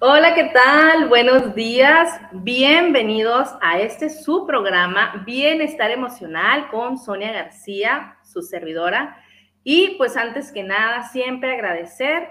Hola, ¿qué tal? Buenos días. Bienvenidos a este su programa Bienestar Emocional con Sonia García, su servidora. Y pues antes que nada, siempre agradecer,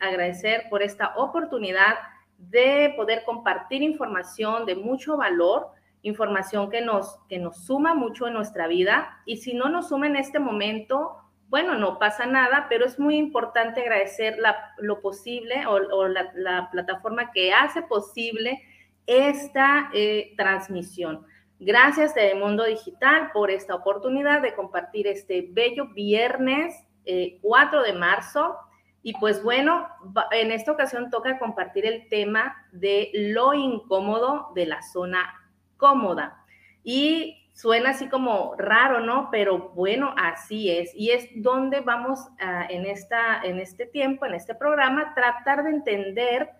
agradecer por esta oportunidad de poder compartir información de mucho valor, información que nos, que nos suma mucho en nuestra vida. Y si no nos suma en este momento, bueno, no pasa nada, pero es muy importante agradecer lo posible o, la, plataforma que hace posible esta eh, transmisión. Gracias Mundo Digital por esta oportunidad de compartir este bello viernes 4 eh, de marzo. Y pues bueno, en esta ocasión toca compartir el tema de lo incómodo de la zona cómoda. Y Suena así como raro, ¿no? Pero bueno, así es. Y es donde vamos en, esta, en este tiempo, en este programa, tratar de entender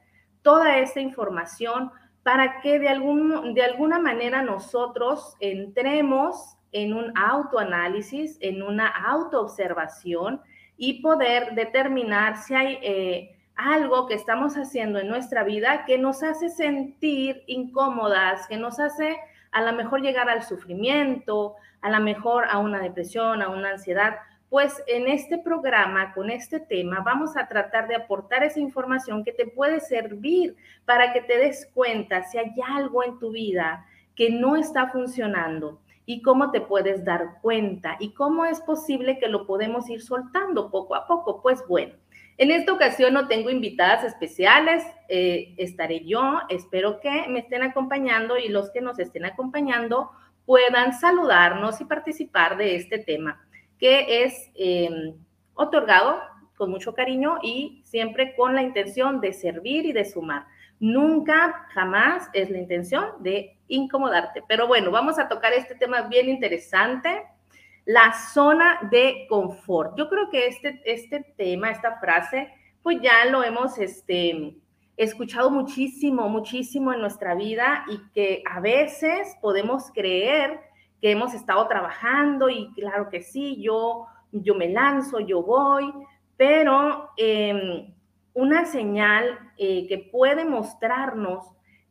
toda esta información para que de, algún, de alguna manera nosotros entremos en un autoanálisis, en una autoobservación y poder determinar si hay eh, algo que estamos haciendo en nuestra vida que nos hace sentir incómodas, que nos hace a lo mejor llegar al sufrimiento, a lo mejor a una depresión, a una ansiedad. Pues en este programa, con este tema, vamos a tratar de aportar esa información que te puede servir para que te des cuenta si hay algo en tu vida que no está funcionando y cómo te puedes dar cuenta y cómo es posible que lo podemos ir soltando poco a poco. Pues bueno, en esta ocasión no tengo invitadas especiales, eh, estaré yo, espero que me estén acompañando y los que nos estén acompañando puedan saludarnos y participar de este tema, que es em, otorgado con mucho cariño y siempre con la intención de servir y de sumar. Nunca, jamás es la intención de incomodarte. Pero bueno, vamos a tocar este tema bien interesante la zona de confort. Yo creo que este, este tema, esta frase, pues ya lo hemos este, escuchado muchísimo, muchísimo en nuestra vida y que a veces podemos creer que hemos estado trabajando y claro que sí, yo, yo me lanzo, yo voy, pero em, una señal eh, que puede mostrarnos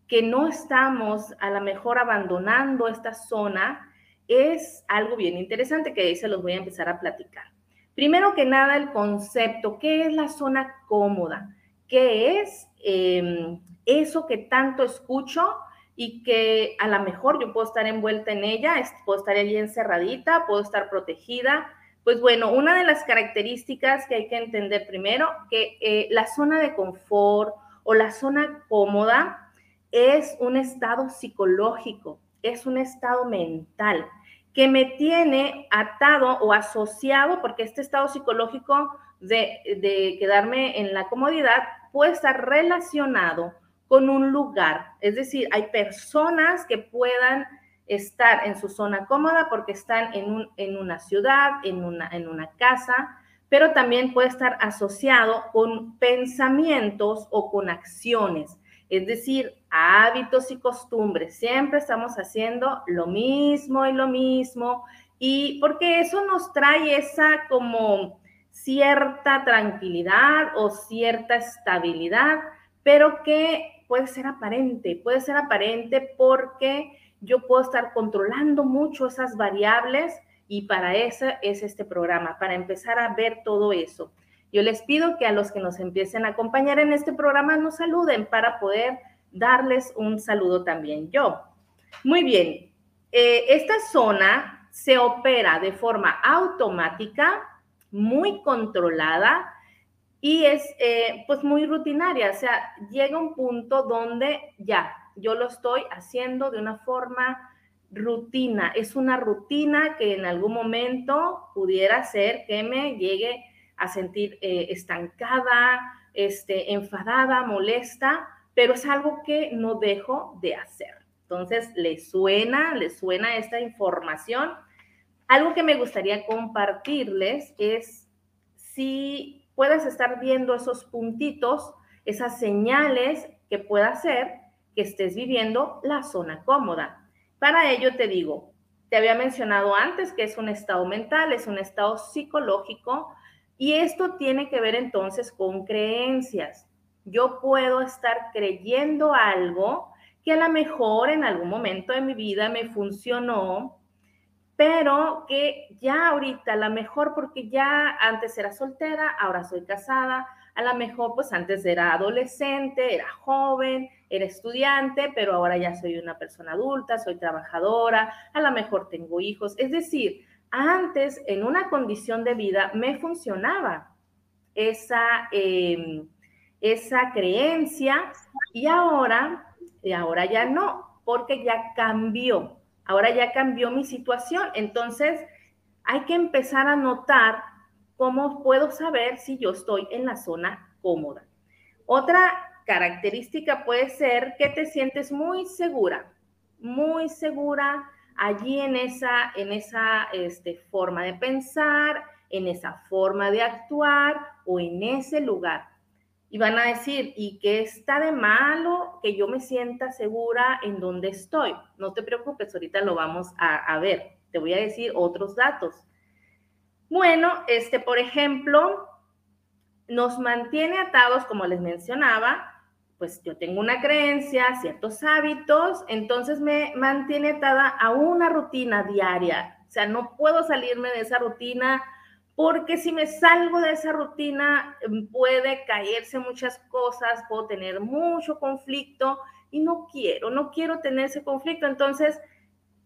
que no estamos a lo mejor abandonando esta zona es algo bien interesante que ahí se los voy a empezar a platicar. Primero que nada, el concepto, ¿qué es la zona cómoda? ¿Qué es em, eso que tanto escucho y que a lo mejor yo puedo estar envuelta en ella, puedo estar allí encerradita, puedo estar protegida? Pues bueno, una de las características que hay que entender primero, que eh, la zona de confort o la zona cómoda es un estado psicológico, es un estado mental que me tiene atado o asociado, porque este estado psicológico de, quedarme en la comodidad puede estar relacionado con un lugar. Es decir, hay personas que puedan estar en su zona cómoda porque están en, en una ciudad, en una, en una casa, pero también puede estar asociado con pensamientos o con acciones. Es decir, hábitos y costumbres. Siempre estamos haciendo lo mismo y lo mismo. Y porque eso nos trae esa como cierta tranquilidad o cierta estabilidad, pero que puede ser aparente, puede ser aparente porque yo puedo estar controlando mucho esas variables y para eso es este programa, para empezar a ver todo eso. Yo les pido que a los que nos empiecen a acompañar en este programa nos saluden para poder darles un saludo también. Yo. Muy bien, eh, esta zona se opera de forma automática, muy controlada y es eh, pues muy rutinaria, o sea, llega un punto donde ya, yo lo estoy haciendo de una forma rutina, es una rutina que en algún momento pudiera ser que me llegue a sentir eh, estancada, este, enfadada, molesta, pero es algo que no dejo de hacer. Entonces, ¿le suena, le suena esta información? Algo que me gustaría compartirles es si puedes estar viendo esos puntitos, esas señales que pueda hacer que estés viviendo la zona cómoda. Para ello te digo, te había mencionado antes que es un estado mental, es un estado psicológico y esto tiene que ver entonces con creencias. yo puedo estar creyendo algo que a lo mejor en algún momento de mi vida me funcionó, pero que ya ahorita, a lo mejor porque ya antes era soltera, ahora soy casada, a lo mejor pues antes era adolescente, era joven, era estudiante, pero ahora ya soy una persona adulta, soy trabajadora, a lo mejor tengo hijos. Es decir, antes en una condición de vida me funcionaba esa, em, esa creencia y ahora, y ahora ya no, porque ya cambió, ahora ya cambió mi situación. Entonces, hay que empezar a notar ¿cómo puedo saber si yo estoy en la zona cómoda? Otra característica puede ser que te sientes muy segura, muy segura allí en esa, en esa este, forma de pensar, en esa forma de actuar o en ese lugar. Y van a decir, ¿y qué está de malo que yo me sienta segura en donde estoy? No te preocupes, ahorita lo vamos a, a ver. Te voy a decir otros datos. Bueno, este, por ejemplo, nos mantiene atados, como les mencionaba, pues yo tengo una creencia, ciertos hábitos, entonces me mantiene atada a una rutina diaria. O sea, no puedo salirme de esa rutina porque si me salgo de esa rutina em, puede caerse muchas cosas, puedo tener mucho conflicto y no quiero, no quiero tener ese conflicto. Entonces,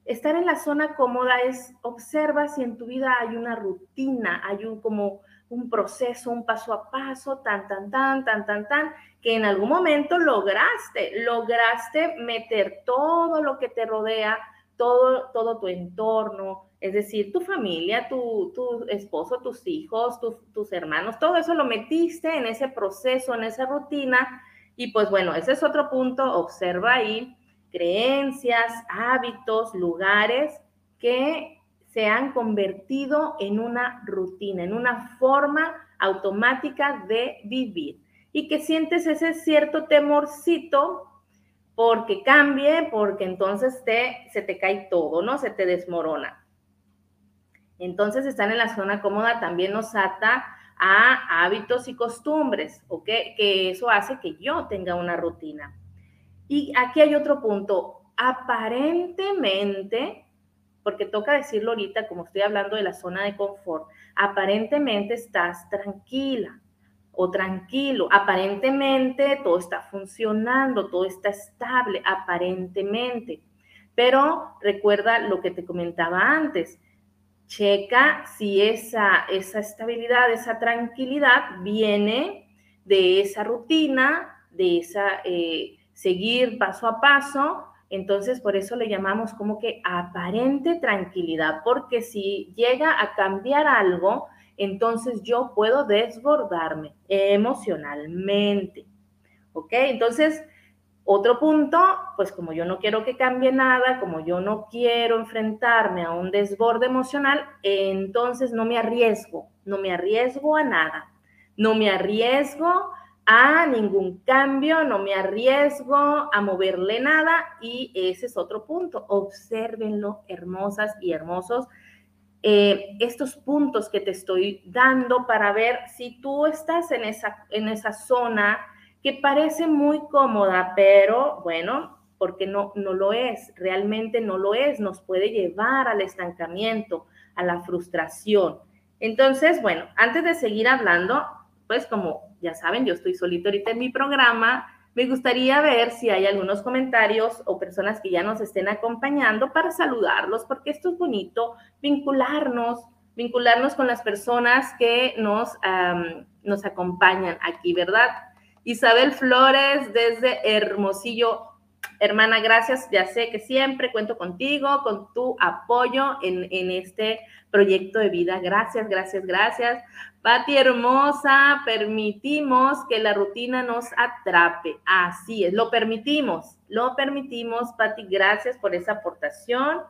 estar en la zona cómoda es observa si en tu vida hay una rutina, hay un como un proceso, un paso a paso, tan, tan, tan, tan, tan, tan, que en algún momento lograste, lograste meter todo lo que te rodea, todo, todo tu entorno, es decir, tu familia, tu, tu esposo, tus hijos, tus hermanos, todo eso lo metiste en ese proceso, en esa rutina. Y pues bueno, ese es otro punto, observa ahí creencias, hábitos, lugares que se han convertido en una rutina, en una forma automática de vivir y que sientes ese cierto temorcito porque cambie, porque entonces te, se te cae todo, ¿no? Se te desmorona. Entonces, estar en la zona cómoda también nos ata a hábitos y costumbres, ¿ok? Que eso hace que yo tenga una rutina. Y aquí hay otro punto. Aparentemente, porque toca decirlo ahorita, como estoy hablando de la zona de confort, aparentemente estás tranquila o tranquilo, aparentemente todo está funcionando, todo está estable, aparentemente. Pero recuerda lo que te comentaba antes, checa si esa, esa estabilidad, esa tranquilidad viene de esa rutina, de esa... Eh, seguir paso a paso. Entonces, por eso le llamamos como que aparente tranquilidad, porque si llega a cambiar algo, entonces yo puedo desbordarme emocionalmente. ¿Ok? Entonces, otro punto, pues como yo no quiero que cambie nada, como yo no quiero enfrentarme a un desborde emocional, entonces no me arriesgo, no me arriesgo a nada, no me arriesgo a ningún cambio, no me arriesgo a moverle nada y ese es otro punto. Obsérvenlo, hermosas y hermosos. Eh, estos puntos que te estoy dando para ver si tú estás en esa, en esa zona que parece muy cómoda, pero bueno, porque no, no lo es, realmente no lo es, nos puede llevar al estancamiento, a la frustración. Entonces, bueno, antes de seguir hablando, pues como ya saben, yo estoy solito ahorita en mi programa. Me gustaría ver si hay algunos comentarios o personas que ya nos estén acompañando para saludarlos, porque esto es bonito, vincularnos, vincularnos con las personas que nos, nos acompañan aquí, ¿verdad? Isabel Flores desde Hermosillo. Hermana, gracias. Ya sé que siempre cuento contigo, con tu apoyo en, en este proyecto de vida. Gracias, gracias, gracias. Pati hermosa, permitimos que la rutina nos atrape. Así es, lo permitimos, lo permitimos, Pati, gracias por esa aportación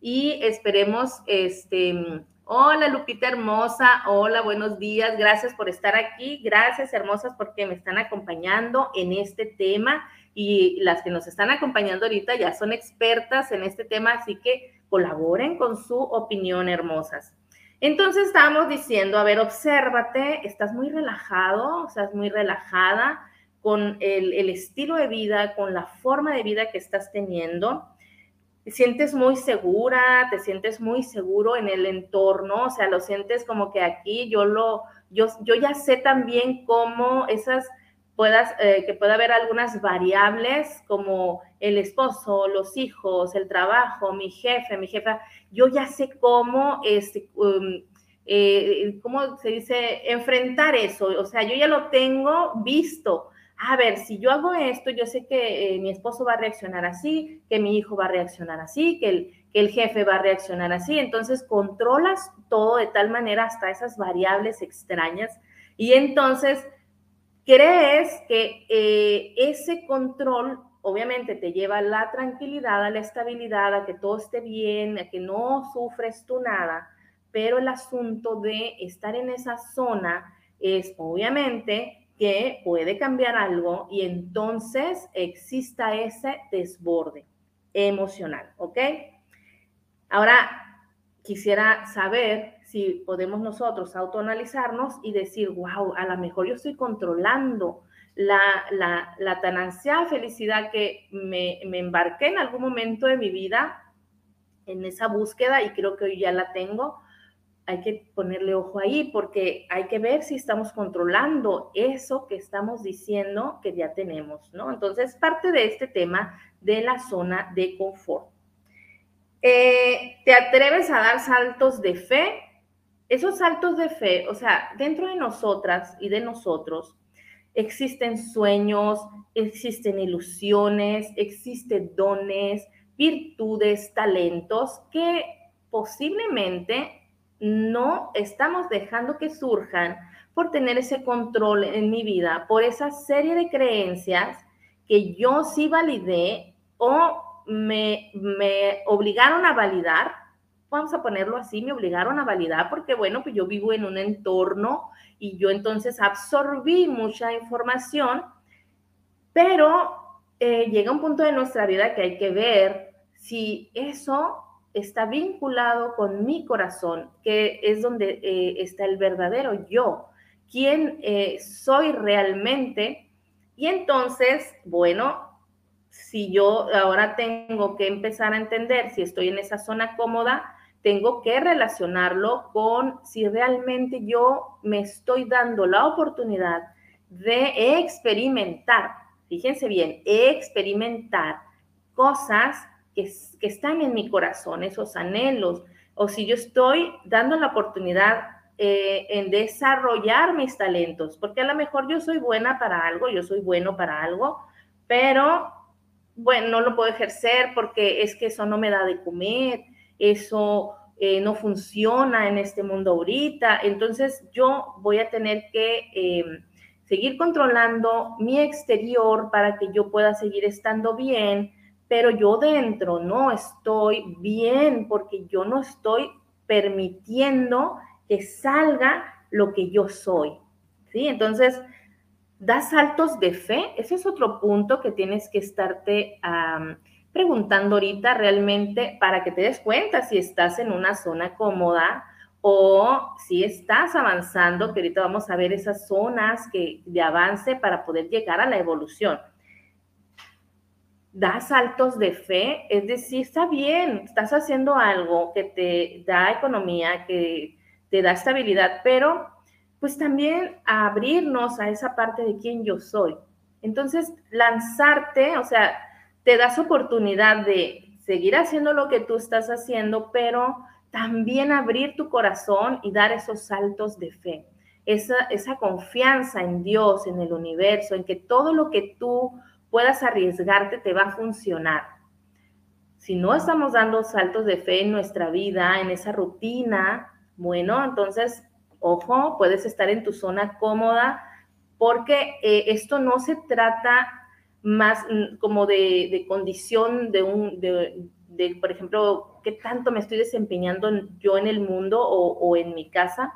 y esperemos, este, hola Lupita hermosa, hola, buenos días, gracias por estar aquí, gracias hermosas porque me están acompañando en este tema y las que nos están acompañando ahorita ya son expertas en este tema, así que colaboren con su opinión, hermosas. Entonces estamos diciendo, a ver, obsérvate, estás muy relajado, estás muy relajada, con el, el estilo de vida, con la forma de vida que estás teniendo. Te sientes muy segura, te sientes muy seguro en el entorno, o sea, lo sientes como que aquí yo lo, yo, yo ya sé también cómo esas puedas, eh, que pueda haber algunas variables como el esposo, los hijos, el trabajo, mi jefe, mi jefa, yo ya sé cómo, este, um, eh, ¿cómo se dice? Enfrentar eso, o sea, yo ya lo tengo visto a ver, si yo hago esto, yo sé que eh, mi esposo va a reaccionar así, que mi hijo va a reaccionar así, que el, que el jefe va a reaccionar así. Entonces, controlas todo de tal manera hasta esas variables extrañas y entonces crees que eh, ese control obviamente te lleva a la tranquilidad, a la estabilidad, a que todo esté bien, a que no sufres tú nada, pero el asunto de estar en esa zona es obviamente que puede cambiar algo y entonces exista ese desborde emocional, ¿ok? Ahora, quisiera saber si podemos nosotros autoanalizarnos y decir, wow, a lo mejor yo estoy controlando la, la, la tan ansiada felicidad que me, me embarqué en algún momento de mi vida en esa búsqueda y creo que hoy ya la tengo, hay que ponerle ojo ahí porque hay que ver si estamos controlando eso que estamos diciendo que ya tenemos, ¿no? Entonces, parte de este tema de la zona de confort. Eh, ¿Te atreves a dar saltos de fe? Esos saltos de fe, o sea, dentro de nosotras y de nosotros existen sueños, existen ilusiones, existen dones, virtudes, talentos que posiblemente no estamos dejando que surjan por tener ese control en mi vida, por esa serie de creencias que yo sí validé o me, me obligaron a validar, vamos a ponerlo así, me obligaron a validar porque, bueno, pues yo vivo en un entorno y yo entonces absorbí mucha información, pero eh, llega un punto de nuestra vida que hay que ver si eso está vinculado con mi corazón, que es donde eh, está el verdadero yo, quién eh, soy realmente. Y entonces, bueno, si yo ahora tengo que empezar a entender si estoy en esa zona cómoda, tengo que relacionarlo con si realmente yo me estoy dando la oportunidad de experimentar, fíjense bien, experimentar cosas que, están en mi corazón, esos anhelos, o si yo estoy dando la oportunidad eh, en desarrollar mis talentos, porque a lo mejor yo soy buena para algo, yo soy bueno para algo, pero bueno, no lo puedo ejercer porque es que eso no me da de comer, eso eh, no funciona en este mundo ahorita, entonces yo voy a tener que em, seguir controlando mi exterior para que yo pueda seguir estando bien, pero yo dentro no estoy bien porque yo no estoy permitiendo que salga lo que yo soy. ¿Sí? Entonces, da saltos de fe. Ese es otro punto que tienes que estarte preguntando ahorita realmente para que te des cuenta si estás en una zona cómoda o si estás avanzando, que ahorita vamos a ver esas zonas que, de avance para poder llegar a la evolución da saltos de fe, es decir, está bien, estás haciendo algo que te da economía, que te da estabilidad, pero pues también abrirnos a esa parte de quién yo soy. Entonces, lanzarte, o sea, te das oportunidad de seguir haciendo lo que tú estás haciendo, pero también abrir tu corazón y dar esos saltos de fe. Esa, esa confianza en Dios, en el universo, en que todo lo que tú puedas arriesgarte, te va a funcionar. Si no estamos dando saltos de fe en nuestra vida, en esa rutina, bueno, entonces, ojo, puedes estar en tu zona cómoda porque eh, esto no se trata más mm, como de, condición de un, de, por ejemplo, qué tanto me estoy desempeñando yo en el mundo o, en mi casa,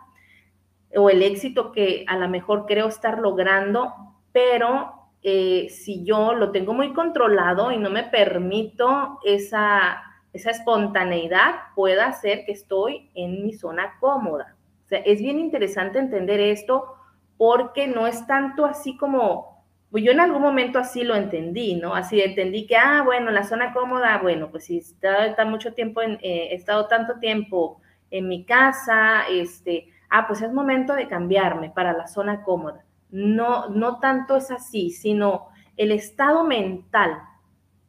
o el éxito que a lo mejor creo estar logrando, pero eh, si yo lo tengo muy controlado y no me permito esa, esa espontaneidad, pueda hacer que estoy en mi zona cómoda. O sea, es bien interesante entender esto porque no es tanto así como, pues yo en algún momento así lo entendí, ¿no? Así entendí que, ah, bueno, la zona cómoda, bueno, pues si está, está mucho tiempo, en, eh, he estado tanto tiempo en mi casa, este, ah, pues es momento de cambiarme para la zona cómoda. No, no tanto es así, sino el estado mental.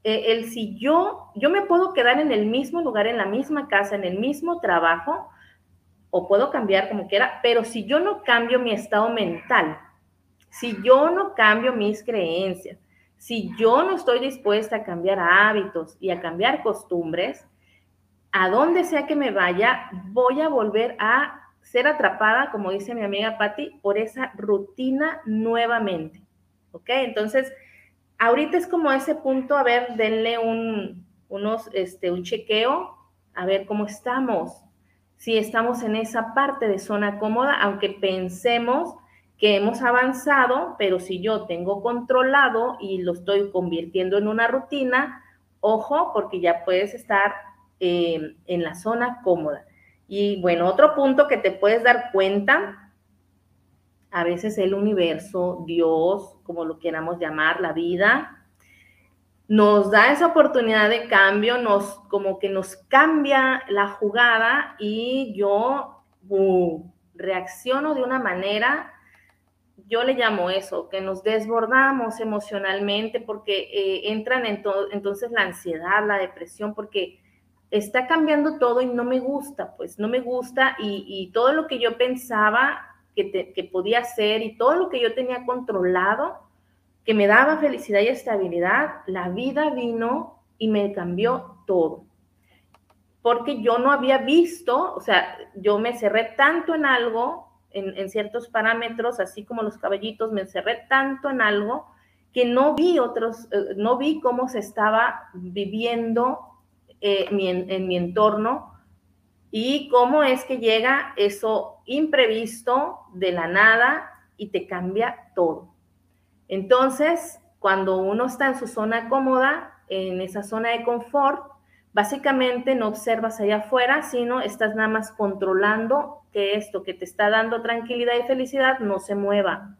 E, el si yo, yo me puedo quedar en el mismo lugar, en la misma casa, en el mismo trabajo, o puedo cambiar como quiera, pero si yo no cambio mi estado mental, si yo no cambio mis creencias, si yo no estoy dispuesta a cambiar hábitos y a cambiar costumbres, a donde sea que me vaya, voy a volver a ser atrapada, como dice mi amiga Patti, por esa rutina nuevamente. ¿Ok? Entonces, ahorita es como ese punto, a ver, denle un, unos, este, un chequeo, a ver cómo estamos. Si estamos en esa parte de zona cómoda, aunque pensemos que hemos avanzado, pero si yo tengo controlado y lo estoy convirtiendo en una rutina, ojo, porque ya puedes estar eh, en la zona cómoda. Y bueno, otro punto que te puedes dar cuenta, a veces el universo, Dios, como lo queramos llamar, la vida, nos da esa oportunidad de cambio, nos como que nos cambia la jugada y yo reacciono de una manera, yo le llamo eso, que nos desbordamos emocionalmente porque eh, entran en entonces la ansiedad, la depresión, porque está cambiando todo y no me gusta, pues no me gusta y, todo lo que yo pensaba que, que, podía hacer y todo lo que yo tenía controlado, que me daba felicidad y estabilidad, la vida vino y me cambió todo. Porque yo no había visto, o sea, yo me cerré tanto en algo, en, en ciertos parámetros, así como los caballitos, me cerré tanto en algo que no vi otros, eh, no vi cómo se estaba viviendo eh, en mi entorno y cómo es que llega eso imprevisto de la nada y te cambia todo. Entonces, cuando uno está en su zona cómoda, en esa zona de confort, básicamente no observas allá afuera, sino estás nada más controlando que esto que te está dando tranquilidad y felicidad no se mueva.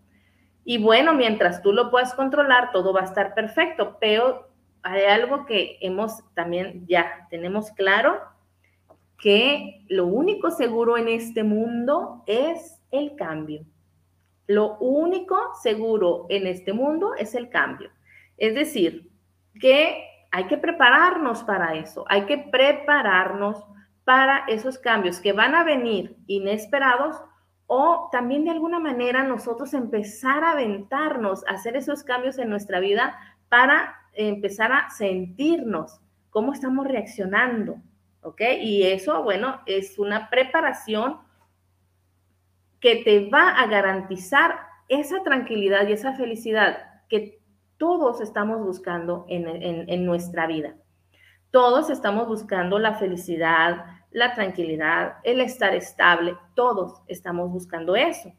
Y bueno, mientras tú lo puedas controlar, todo va a estar perfecto, pero hay algo que hemos también ya tenemos claro, que lo único seguro en este mundo es el cambio. Lo único seguro en este mundo es el cambio. Es decir, que hay que prepararnos para eso, hay que prepararnos para esos cambios que van a venir inesperados o también de alguna manera nosotros empezar a aventarnos, hacer esos cambios en nuestra vida para empezar a sentirnos cómo estamos reaccionando, ¿ok? Y eso, bueno, es una preparación que te va a garantizar esa tranquilidad y esa felicidad que todos estamos buscando en, en nuestra vida. Todos estamos buscando la felicidad, la tranquilidad, el estar estable, todos estamos buscando eso.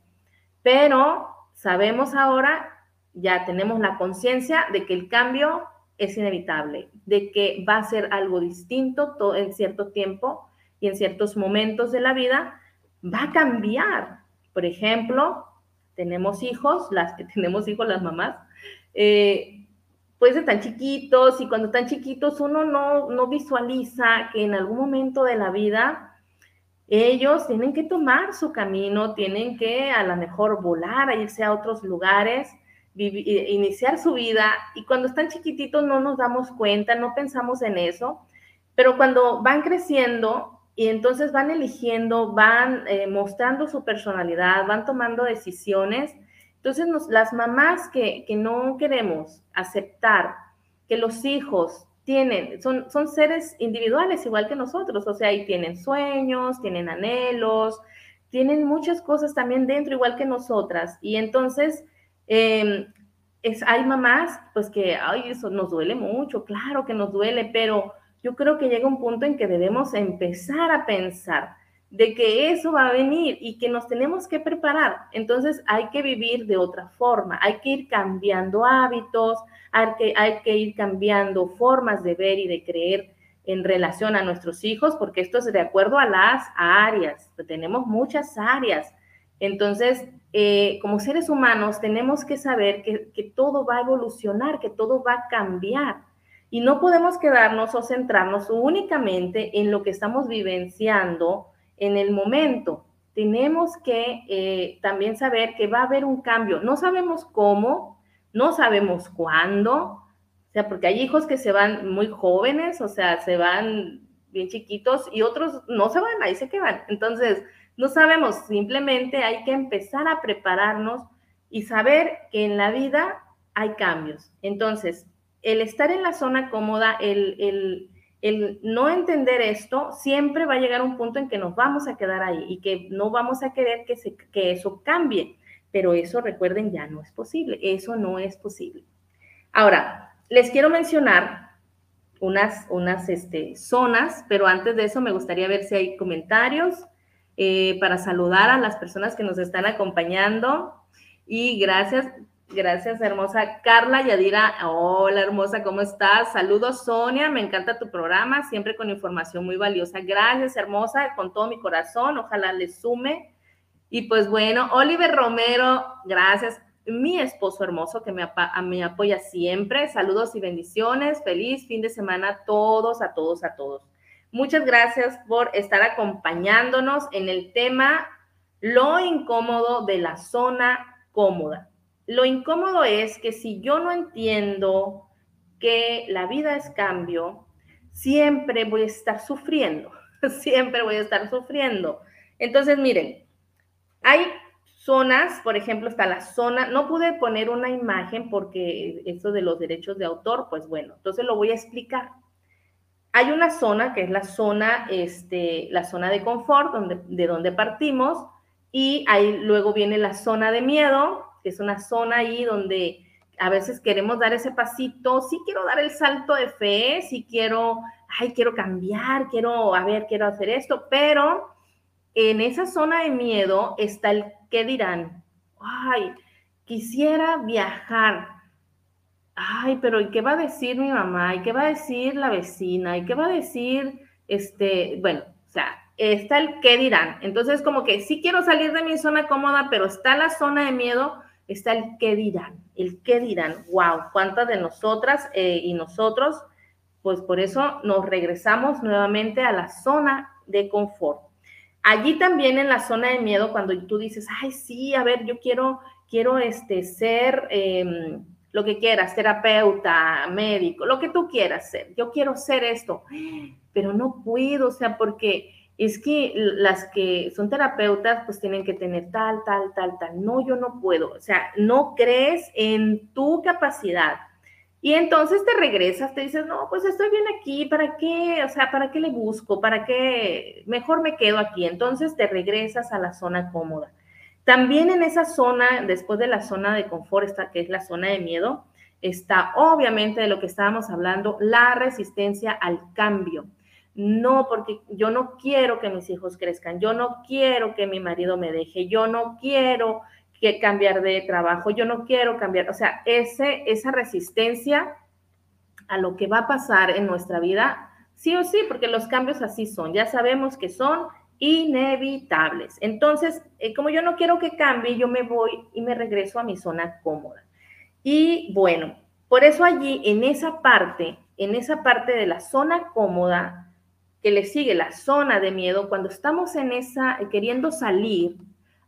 Pero sabemos ahora ya tenemos la conciencia de que el cambio es inevitable, de que va a ser algo distinto todo, en cierto tiempo y en ciertos momentos de la vida, va a cambiar. Por ejemplo, tenemos hijos, las que tenemos hijos, las mamás, eh, pues están chiquitos y cuando están chiquitos uno no, no visualiza que en algún momento de la vida ellos tienen que tomar su camino, tienen que a lo mejor volar, a irse a otros lugares iniciar su vida. Y cuando están chiquititos no nos damos cuenta, no pensamos en eso, pero cuando van creciendo y entonces van eligiendo, van eh, mostrando su personalidad, van tomando decisiones, entonces las mamás que, que, no queremos aceptar que los hijos tienen, son, son seres individuales igual que nosotros, o sea, y tienen sueños, tienen anhelos, tienen muchas cosas también dentro igual que nosotras, y entonces Em, es, hay mamás, pues que, ay, eso nos duele mucho, claro que nos duele, pero yo creo que llega un punto en que debemos empezar a pensar de que eso va a venir y que nos tenemos que preparar. Entonces hay que vivir de otra forma, hay que ir cambiando hábitos, hay que, hay que ir cambiando formas de ver y de creer en relación a nuestros hijos, porque esto es de acuerdo a las áreas, tenemos muchas áreas. Entonces, eh, como seres humanos tenemos que saber que, que todo va a evolucionar, que todo va a cambiar. Y no podemos quedarnos o centrarnos únicamente en lo que estamos vivenciando en el momento. Tenemos que eh, también saber que va a haber un cambio. No sabemos cómo, no sabemos cuándo, o sea, porque hay hijos que se van muy jóvenes, o sea, se van bien chiquitos y otros no se van, ahí se quedan. Entonces, no sabemos, simplemente hay que empezar a prepararnos y saber que en la vida hay cambios. Entonces, el estar en la zona cómoda, el, no entender esto, siempre va a llegar un punto en que nos vamos a quedar ahí y que no vamos a querer que, que eso cambie. Pero eso, recuerden, ya no es posible. Eso no es posible. Ahora, les quiero mencionar unas, unas este, zonas, pero antes de eso me gustaría ver si hay comentarios eh, para saludar a las personas que nos están acompañando. Y gracias, Gracias, hermosa. Carla Yadira, hola, hermosa, ¿cómo estás? Saludos, Sonia, me encanta tu programa, siempre con información muy valiosa. Gracias, hermosa, con todo mi corazón, ojalá le sume. Y pues bueno, Oliver Romero, gracias. Mi esposo hermoso que me, apoya siempre. Saludos y bendiciones. Feliz fin de semana a todos, a todos, a todos. Muchas gracias por estar acompañándonos en el tema lo incómodo de la zona cómoda. Lo incómodo es que si yo no entiendo que la vida es cambio, siempre voy a estar sufriendo, siempre voy a estar sufriendo. Entonces, miren, hay zonas, por ejemplo, está la zona, no pude poner una imagen porque eso de los derechos de autor, pues bueno, entonces lo voy a explicar. Hay una zona que es la zona, este, la zona de confort, donde, de donde partimos, y ahí luego viene la zona de miedo, es una zona ahí donde a veces queremos dar ese pasito, sí quiero dar el salto de fe, sí quiero, ay, quiero cambiar, quiero, a ver, quiero hacer esto, pero en esa zona de miedo está el qué dirán, ay, quisiera viajar, ay, pero ¿y qué va a decir mi mamá? ¿Y qué va a decir la vecina? ¿Y qué va a decir, este, bueno, o sea, está el qué dirán. Entonces, como que sí quiero salir de mi zona cómoda, pero está la zona de miedo está el qué dirán, el qué dirán. Wow, cuántas de nosotras eh, y nosotros, pues por eso nos regresamos nuevamente a la zona de confort. Allí también en la zona de miedo, cuando tú dices, ay, sí, a ver, yo quiero, quiero este, ser em, lo que quieras, terapeuta, médico, lo que tú quieras ser, yo quiero ser esto, pero no puedo, o sea, porque es que las que son terapeutas pues tienen que tener tal, tal, tal, tal. No, yo no puedo. O sea, no crees en tu capacidad. Y entonces te regresas, te dices, no, pues estoy bien aquí, ¿para qué? O sea, ¿para qué le busco? ¿Para qué? Mejor me quedo aquí. Entonces te regresas a la zona cómoda. También en esa zona, después de la zona de confort, esta, que es la zona de miedo, está obviamente de lo que estábamos hablando, la resistencia al cambio no, porque yo no quiero que mis hijos crezcan, yo no quiero que mi marido me deje, yo no quiero que cambiar de trabajo, yo no quiero cambiar, o sea, ese, esa resistencia a lo que va a pasar en nuestra vida, sí o sí, porque los cambios así son, ya sabemos que son inevitables. Entonces, eh, como yo no quiero que cambie, yo me voy y me regreso a mi zona cómoda. Y bueno, por eso allí, en esa parte, en esa parte de la zona cómoda, que le sigue la zona de miedo, cuando estamos en esa, eh, queriendo salir,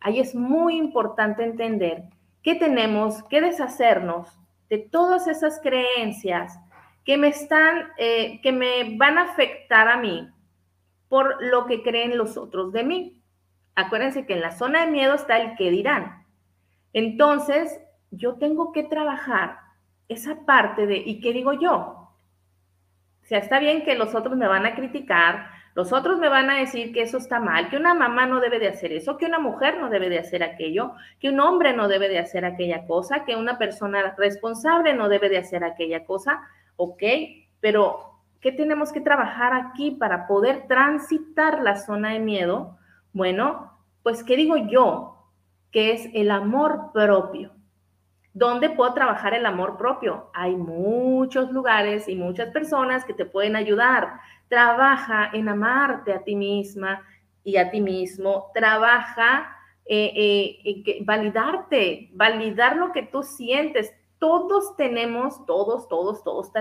ahí es muy importante entender que tenemos que deshacernos de todas esas creencias que me están, eh, que me van a afectar a mí por lo que creen los otros de mí. Acuérdense que en la zona de miedo está el que dirán. Entonces, yo tengo que trabajar esa parte de, ¿y qué digo yo? Sea, está bien que los otros me van a criticar, los otros me van a decir que eso está mal, que una mamá no debe de hacer eso, que una mujer no debe de hacer aquello, que un hombre no debe de hacer aquella cosa, que una persona responsable no debe de hacer aquella cosa, ok, pero ¿qué tenemos que trabajar aquí para poder transitar la zona de miedo? Bueno, pues, ¿qué digo yo? Que es el amor propio. ¿Dónde puedo trabajar el amor propio? Hay muchos lugares y muchas personas que te pueden ayudar. Trabaja en amarte a ti misma y a ti mismo. Trabaja eh, eh, validarte, validar lo que tú sientes. Todos tenemos, todos, todos, todos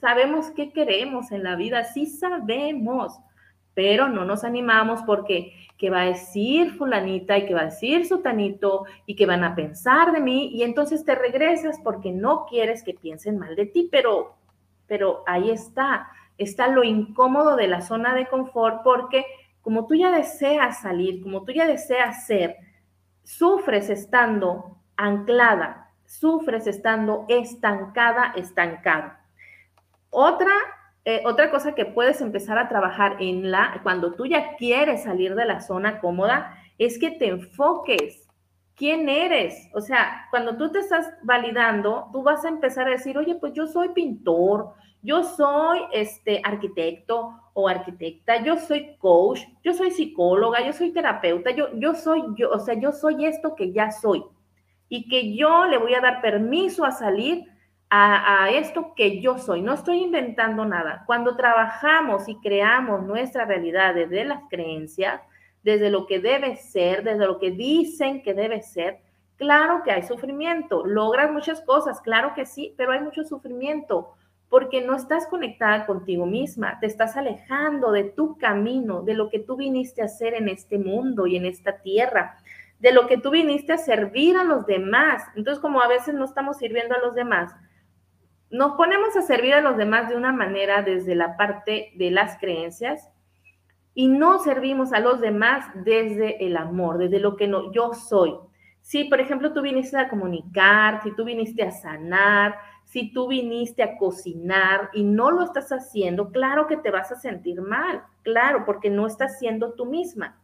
sabemos qué queremos en la vida, sí sabemos, pero no nos animamos porque qué va a decir fulanita y qué va a decir sutanito y qué van a pensar de mí y entonces te regresas porque no quieres que piensen mal de ti, pero, pero ahí está, está lo incómodo de la zona de confort porque como tú ya deseas salir, como tú ya deseas ser, sufres estando anclada sufres estando estancada, estancado. Otra, eh, otra cosa que puedes empezar a trabajar en la, cuando tú ya quieres salir de la zona cómoda, es que te enfoques. ¿Quién eres? O sea, cuando tú te estás validando, tú vas a empezar a decir, oye, pues yo soy pintor, yo soy este arquitecto o arquitecta, yo soy coach, yo soy psicóloga, yo soy terapeuta, yo, yo soy yo, o sea, yo soy esto que ya soy y que yo le voy a dar permiso a salir a, esto que yo soy. No estoy inventando nada. Cuando trabajamos y creamos nuestra realidad desde las creencias, desde lo que debe ser, desde lo que dicen que debe ser, claro que hay sufrimiento. Logras muchas cosas, claro que sí, pero hay mucho sufrimiento porque no estás conectada contigo misma, te estás alejando de tu camino, de lo que tú viniste a hacer en este mundo y en esta tierra de lo que tú viniste a servir a los demás. Entonces, como a veces no estamos sirviendo a los demás, nos ponemos a servir a los demás de una manera desde la parte de las creencias y no servimos a los demás desde el amor, desde lo que no, yo soy. Si, por ejemplo, tú viniste a comunicar, si tú viniste a sanar, si tú viniste a cocinar y no lo estás haciendo, claro que te vas a sentir mal, claro, porque no estás siendo tú misma.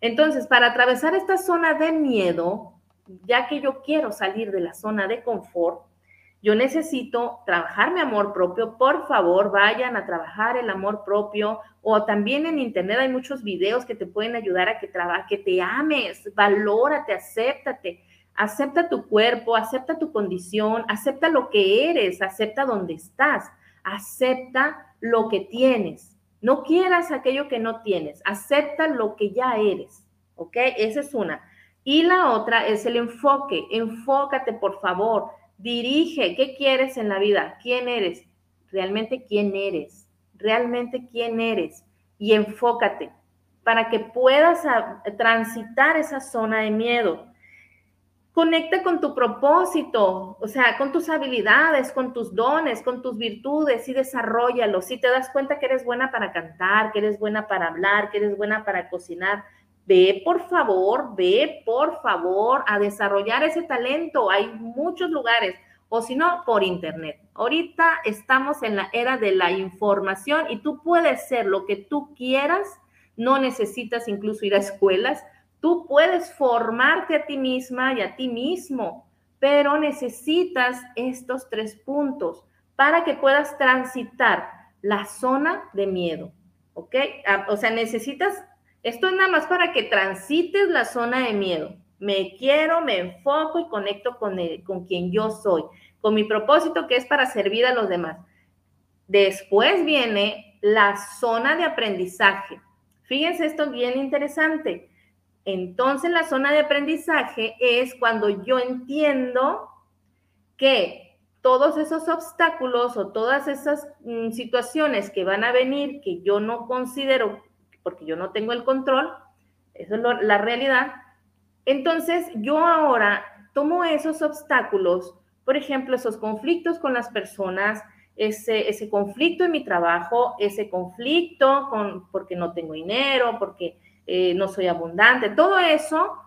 Entonces, para atravesar esta zona de miedo, ya que yo quiero salir de la zona de confort, yo necesito trabajar mi amor propio. Por favor, vayan a trabajar el amor propio o también en internet hay muchos videos que te pueden ayudar a que, que te ames, valórate, acéptate, acepta tu cuerpo, acepta tu condición, acepta lo que eres, acepta dónde estás, acepta lo que tienes. No quieras aquello que no tienes, acepta lo que ya eres, ¿ok? Esa es una. Y la otra es el enfoque. Enfócate, por favor. Dirige, ¿qué quieres en la vida? ¿Quién eres? Realmente quién eres. Realmente quién eres. Y enfócate para que puedas transitar esa zona de miedo. Conecta con tu propósito, o sea, con tus habilidades, con tus dones, con tus virtudes y desarrollalos. Si te das cuenta que eres buena para cantar, que eres buena para hablar, que eres buena para cocinar, ve por favor, ve por favor a desarrollar ese talento. Hay muchos lugares, o si no, por internet. Ahorita estamos en la era de la información y tú puedes ser lo que tú quieras, no necesitas incluso ir a escuelas Tú puedes formarte a ti misma y a ti mismo, pero necesitas estos tres puntos para que puedas transitar la zona de miedo, ¿ok? Ah, o sea, necesitas, esto es nada más para que transites la zona de miedo. Me quiero, me enfoco y conecto con, con quien yo soy, con mi propósito que es para servir a los demás. Después viene la zona de aprendizaje. Fíjense, esto es bien interesante. Entonces, la zona de aprendizaje es cuando yo entiendo que todos esos obstáculos o todas esas mm, situaciones que van a venir que yo no considero, porque yo no tengo el control, eso es la realidad, entonces yo ahora tomo esos obstáculos, por ejemplo, esos conflictos con las personas, ese, conflicto en mi trabajo, ese conflicto con, porque no tengo dinero, porque eh, no soy abundante, todo eso,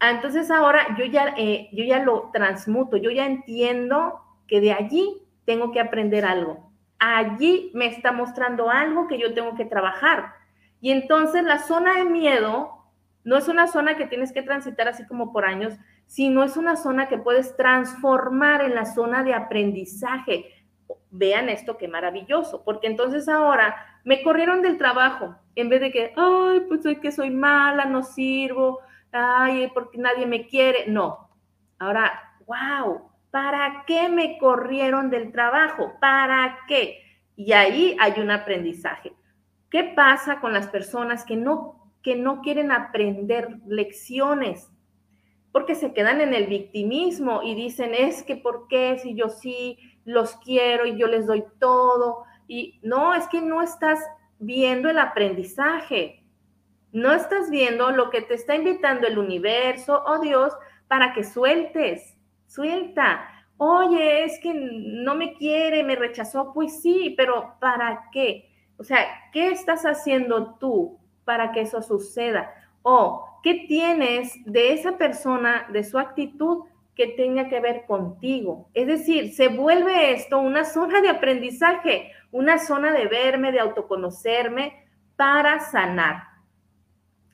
ah, entonces ahora yo ya, eh, yo ya lo transmuto, yo ya entiendo que de allí tengo que aprender algo. Allí me está mostrando algo que yo tengo que trabajar. Y entonces la zona de miedo no es una zona que tienes que transitar así como por años, sino es una zona que puedes transformar en la zona de aprendizaje. Vean esto, qué maravilloso, porque entonces ahora me corrieron del trabajo, en vez de que, ay, pues soy que soy mala, no sirvo, ay, porque nadie me quiere. No. Ahora, wow, ¿para qué me corrieron del trabajo? ¿Para qué? Y ahí hay un aprendizaje. ¿Qué pasa con las personas que no, que no quieren aprender lecciones? porque se quedan en el victimismo y dicen, es que ¿por qué si yo sí los quiero y yo les doy todo? Y no, es que no estás viendo el aprendizaje, no estás viendo lo que te está invitando el universo o Dios para que sueltes, suelta. Oye, es que no me quiere, me rechazó, pues sí, pero ¿para qué? O sea, ¿qué estás haciendo tú para que eso suceda? O ¿qué tienes de esa persona, de su actitud que tenga que ver contigo? Es decir, se vuelve esto una zona de aprendizaje, una zona de verme, de autoconocerme para sanar.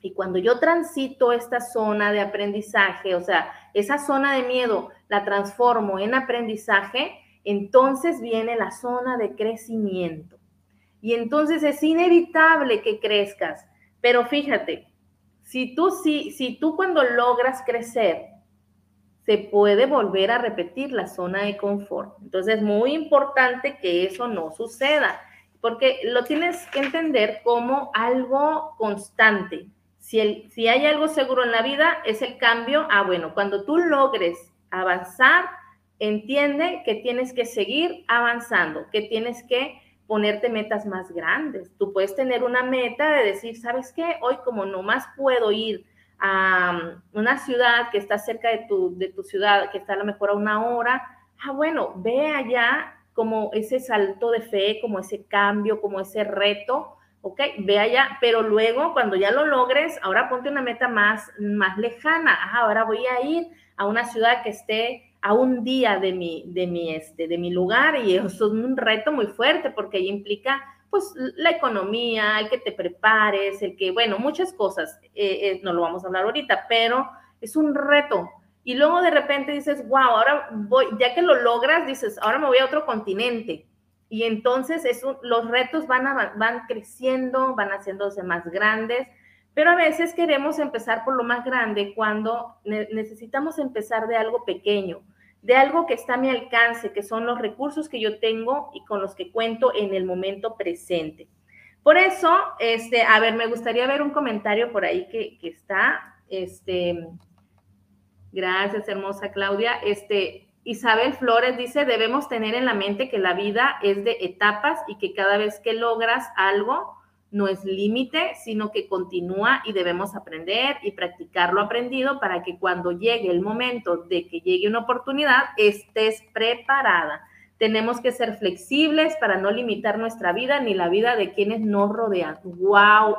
Y cuando yo transito esta zona de aprendizaje, o sea, esa zona de miedo, la transformo en aprendizaje, entonces viene la zona de crecimiento. Y entonces es inevitable que crezcas. Pero fíjate, si tú, si, si tú cuando logras crecer, se puede volver a repetir la zona de confort. Entonces es muy importante que eso no suceda, porque lo tienes que entender como algo constante. Si, el, si hay algo seguro en la vida, es el cambio. Ah, bueno, cuando tú logres avanzar, entiende que tienes que seguir avanzando, que tienes que ponerte metas más grandes. Tú puedes tener una meta de decir, ¿sabes qué? Hoy como no más puedo ir a um, una ciudad que está cerca de tu, de tu ciudad, que está a lo mejor a una hora, ah, bueno, ve allá como ese salto de fe, como ese cambio, como ese reto, ¿ok? Ve allá, pero luego cuando ya lo logres, ahora ponte una meta más, más lejana, ah, ahora voy a ir a una ciudad que esté a un día de mi, de mi, este, de mi lugar y eso es un reto muy fuerte porque ahí implica pues la economía, el que te prepares, el que, bueno, muchas cosas, eh, eh, no lo vamos a hablar ahorita, pero es un reto. Y luego de repente dices, wow, ahora voy, ya que lo logras, dices, ahora me voy a otro continente. Y entonces es los retos van, van creciendo, van haciéndose más grandes, pero a veces queremos empezar por lo más grande cuando necesitamos empezar de algo pequeño de algo que está a mi alcance, que son los recursos que yo tengo y con los que cuento en el momento presente. Por eso, este, a ver, me gustaría ver un comentario por ahí que, que está. Este, gracias, hermosa Claudia. Este, Isabel Flores dice, debemos tener en la mente que la vida es de etapas y que cada vez que logras algo, no es límite, sino que continúa y debemos aprender y practicar lo aprendido para que cuando llegue el momento de que llegue una oportunidad, estés preparada. Tenemos que ser flexibles para no limitar nuestra vida ni la vida de quienes nos rodean. ¡Wow!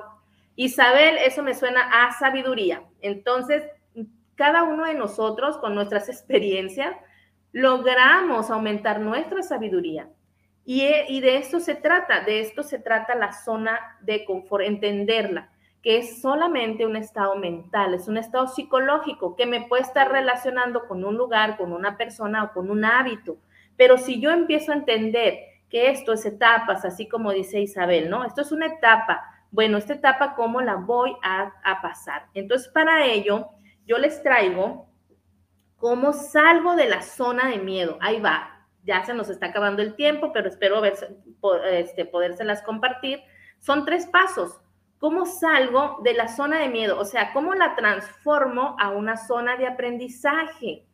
Isabel, eso me suena a sabiduría. Entonces, cada uno de nosotros con nuestras experiencias logramos aumentar nuestra sabiduría y, de esto se trata, de esto se trata la zona de confort, entenderla, que es solamente un estado mental, es un estado psicológico que me puede estar relacionando con un lugar, con una persona o con un hábito. Pero si yo empiezo a entender que esto es etapas, así como dice Isabel, ¿no? Esto es una etapa. Bueno, esta etapa, ¿cómo la voy a, a pasar? Entonces, para ello, yo les traigo cómo salgo de la zona de miedo. Ahí va, ya se nos está acabando el tiempo, pero espero verse, este, podérselas compartir. Son tres pasos. ¿Cómo salgo de la zona de miedo? O sea, ¿cómo la transformo a una zona de aprendizaje?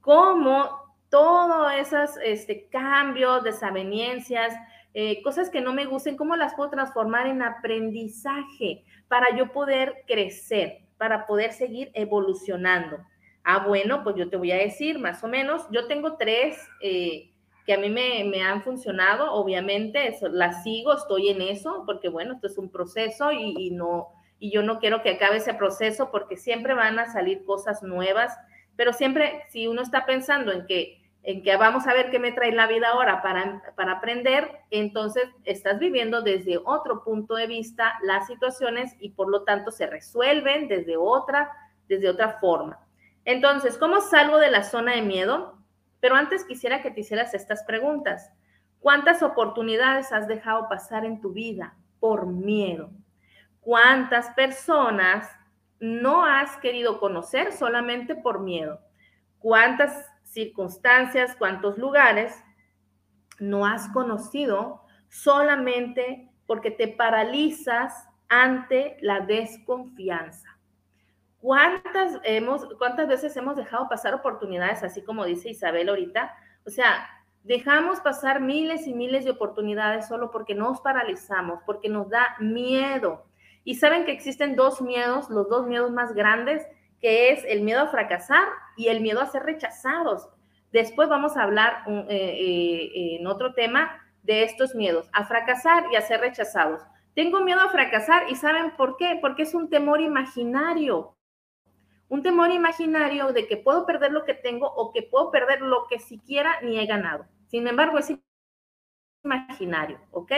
¿Cómo todos esos este, cambios, desavenencias, eh, cosas que no me gusten, cómo las puedo transformar en aprendizaje para yo poder crecer, para poder seguir evolucionando? Ah, bueno, pues yo te voy a decir más o menos, yo tengo tres eh, que a mí me, han funcionado, obviamente, eso, las sigo, estoy en eso, porque bueno, esto es un proceso y, no, y yo no quiero que acabe ese proceso porque siempre van a salir cosas nuevas, pero siempre si uno está pensando en que, en que vamos a ver qué me trae la vida ahora para, para aprender, entonces estás viviendo desde otro punto de vista las situaciones y por lo tanto se resuelven desde otra, desde otra forma. Entonces, ¿cómo salgo de la zona de miedo? Pero antes quisiera que te hicieras estas preguntas. ¿Cuántas oportunidades has dejado pasar en tu vida por miedo? ¿Cuántas personas no has querido conocer solamente por miedo? ¿Cuántas circunstancias, cuántos lugares no has conocido solamente porque te paralizas ante la desconfianza? ¿Cuántas, hemos, ¿Cuántas veces hemos dejado pasar oportunidades, así como dice Isabel ahorita? O sea, dejamos pasar miles y miles de oportunidades solo porque nos paralizamos, porque nos da miedo. Y saben que existen dos miedos, los dos miedos más grandes, que es el miedo a fracasar y el miedo a ser rechazados. Después vamos a hablar eh, eh, en otro tema de estos miedos, a fracasar y a ser rechazados. Tengo miedo a fracasar y ¿saben por qué? Porque es un temor imaginario. Un temor imaginario de que puedo perder lo que tengo o que puedo perder lo que siquiera ni he ganado. Sin embargo, es imaginario, ¿ok?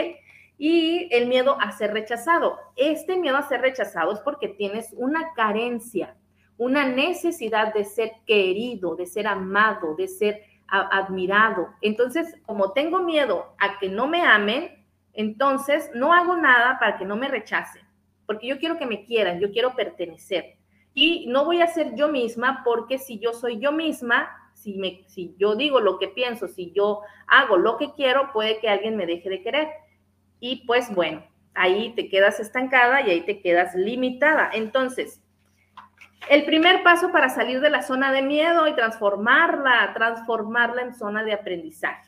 Y el miedo a ser rechazado. Este miedo a ser rechazado es porque tienes una carencia, una necesidad de ser querido, de ser amado, de ser admirado. Entonces, como tengo miedo a que no me amen, entonces no hago nada para que no me rechacen, porque yo quiero que me quieran, yo quiero pertenecer. Y no voy a ser yo misma porque si yo soy yo misma, si, me, si yo digo lo que pienso, si yo hago lo que quiero, puede que alguien me deje de querer. Y pues bueno, ahí te quedas estancada y ahí te quedas limitada. Entonces, el primer paso para salir de la zona de miedo y transformarla, transformarla en zona de aprendizaje.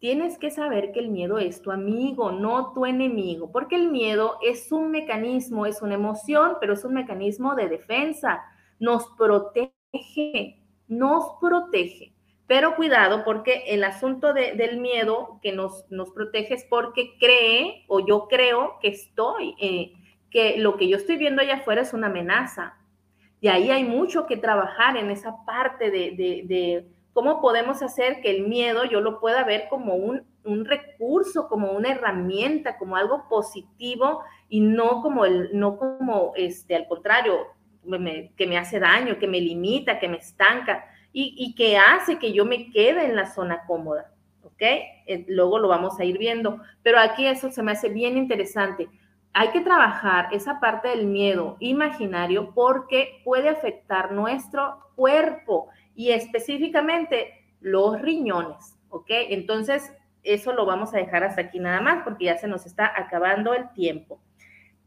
Tienes que saber que el miedo es tu amigo, no tu enemigo, porque el miedo es un mecanismo, es una emoción, pero es un mecanismo de defensa. Nos protege, nos protege. Pero cuidado porque el asunto del miedo que nos, nos protege es porque cree o yo creo que estoy, eh, que lo que yo estoy viendo allá afuera es una amenaza. Y ahí hay mucho que trabajar en esa parte de, de, cómo podemos hacer que el miedo yo lo pueda ver como un, un, recurso, como una herramienta, como algo positivo y no como el, no como este, al contrario, que me hace daño, que me limita, que me estanca y, y que hace que yo me quede en la zona cómoda. ¿Ok? Eh, luego lo vamos a ir viendo, pero aquí eso se me hace bien interesante hay que trabajar esa parte del miedo imaginario porque puede afectar nuestro cuerpo y específicamente los riñones, ¿ok? Entonces, eso lo vamos a dejar hasta aquí nada más porque ya se nos está acabando el tiempo.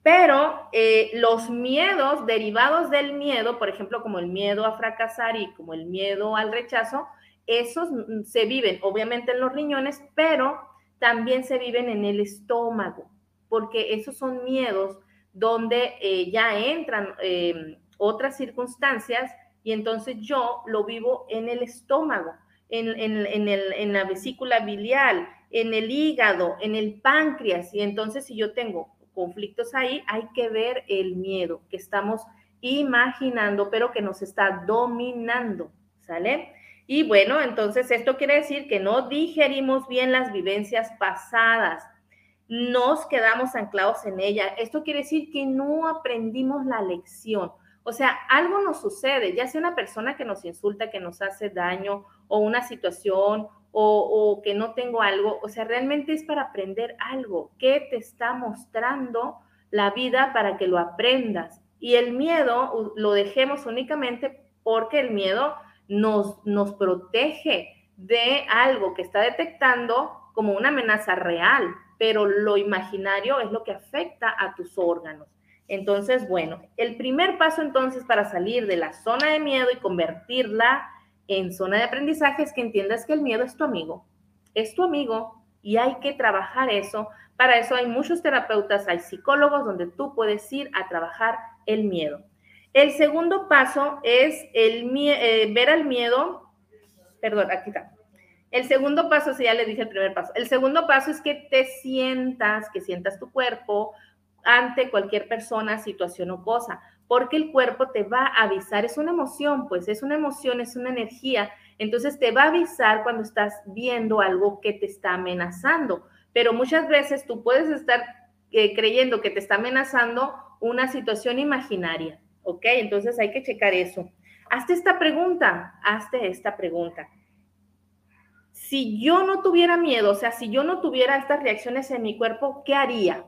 Pero eh, los miedos derivados del miedo, por ejemplo, como el miedo a fracasar y como el miedo al rechazo, esos se viven obviamente en los riñones, pero también se viven en el estómago porque esos son miedos donde eh, ya entran em, otras circunstancias y entonces yo lo vivo en el estómago, en, la vesícula biliar, en el hígado, en el páncreas. Y entonces si yo tengo conflictos ahí, hay que ver el miedo que estamos imaginando, pero que nos está dominando, ¿sale? Y bueno, entonces esto quiere decir que no digerimos bien las vivencias pasadas nos quedamos anclados en ella. Esto quiere decir que no aprendimos la lección. O sea, algo nos sucede, ya sea una persona que nos insulta, que nos hace daño, o una situación, o, que no tengo algo. O sea, realmente es para aprender algo. ¿Qué te está mostrando la vida para que lo aprendas? Y el miedo lo dejemos únicamente porque el miedo nos, nos protege de algo que está detectando como una amenaza real pero lo imaginario es lo que afecta a tus órganos. Entonces, bueno, el primer paso entonces para salir de la zona de miedo y convertirla en zona de aprendizaje es que entiendas que el miedo es tu amigo, es tu amigo y hay que trabajar eso. Para eso hay muchos terapeutas, hay psicólogos donde tú puedes ir a trabajar el miedo. El segundo paso es eh, ver al miedo, perdón, aquí está, el segundo paso, si ya le dije el primer paso, el segundo paso es que te sientas, que sientas tu cuerpo ante cualquier persona, situación o cosa, porque el cuerpo te va a avisar, es una emoción, pues es una emoción, es una energía, entonces te va a avisar cuando estás viendo algo que te está amenazando, pero muchas veces tú puedes estar eh, creyendo que te está amenazando una situación imaginaria, ¿ok? Entonces hay que checar eso. Hazte esta pregunta, hazte esta pregunta si yo no tuviera miedo, o sea, si yo no tuviera estas reacciones en mi cuerpo, ¿qué haría?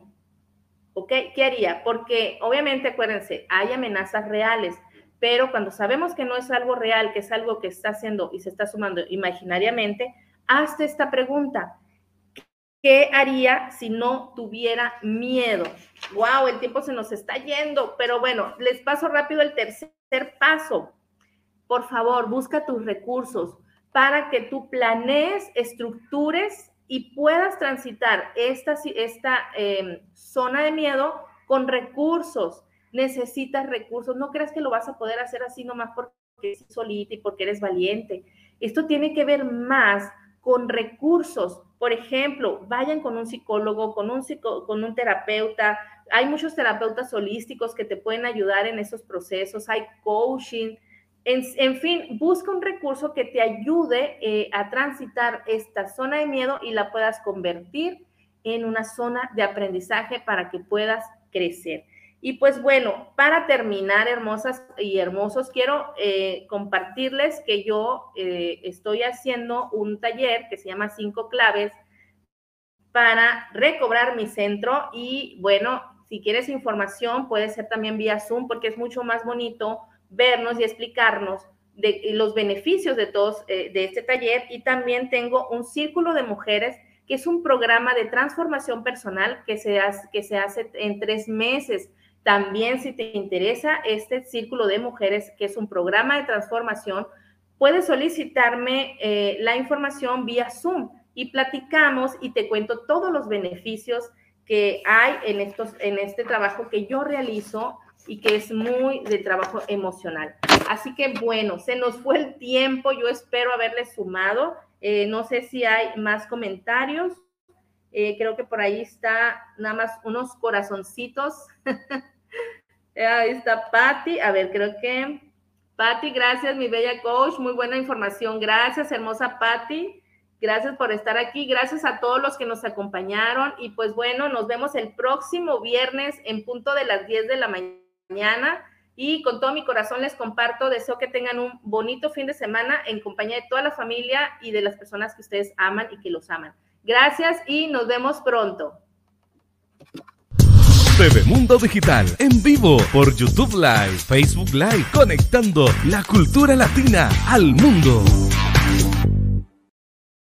¿Ok? ¿Qué haría? Porque obviamente, acuérdense, hay amenazas reales, pero cuando sabemos que no es algo real, que es algo que está haciendo y se está sumando imaginariamente, hazte esta pregunta. ¿Qué haría si no tuviera miedo? Wow, el tiempo se nos está yendo, pero bueno, les paso rápido el tercer paso. Por favor, busca tus recursos para que tú planees, estructures y puedas transitar esta, esta em, zona de miedo con recursos. Necesitas recursos. No creas que lo vas a poder hacer así nomás porque eres solita y porque eres valiente. Esto tiene que ver más con recursos. Por ejemplo, vayan con un psicólogo, con un, con un terapeuta. Hay muchos terapeutas holísticos que te pueden ayudar en esos procesos. Hay coaching. En, fin, busca un recurso que te ayude eh, a transitar esta zona de miedo y la puedas convertir en una zona de aprendizaje para que puedas crecer. Y pues bueno, para terminar, hermosas y hermosos, quiero eh, compartirles que yo eh, estoy haciendo un taller que se llama Cinco Claves para recobrar mi centro. Y bueno, si quieres información, puede ser también vía Zoom, porque es mucho más bonito vernos y explicarnos los beneficios de todos eh, de este taller. Y también tengo un círculo de mujeres que es un programa de transformación personal que se hace, que se hace en tres meses también si te interesa este Círculo de Mujeres, que es un programa de transformación, puedes solicitarme eh, la información vía Zoom y platicamos y te cuento todos los beneficios que hay en, estos, en este trabajo que yo realizo y que es muy de trabajo emocional. Así que bueno, se nos fue el tiempo, yo espero haberles sumado. Eh, no sé si hay más comentarios. Eh, creo que por ahí está nada más unos corazoncitos. Ahí está Patti. A ver, creo que. Patti, gracias, mi bella coach. Muy buena información. Gracias, hermosa Patti. Gracias por estar aquí. Gracias a todos los que nos acompañaron. Y pues bueno, nos vemos el próximo viernes en punto de las 10 de la mañana. Y con todo mi corazón les comparto, deseo que tengan un bonito fin de semana en compañía de toda la familia y de las personas que ustedes aman y que los aman. Gracias y nos vemos pronto. Mundo Digital en vivo por YouTube Live, Facebook Live, conectando la cultura latina al mundo.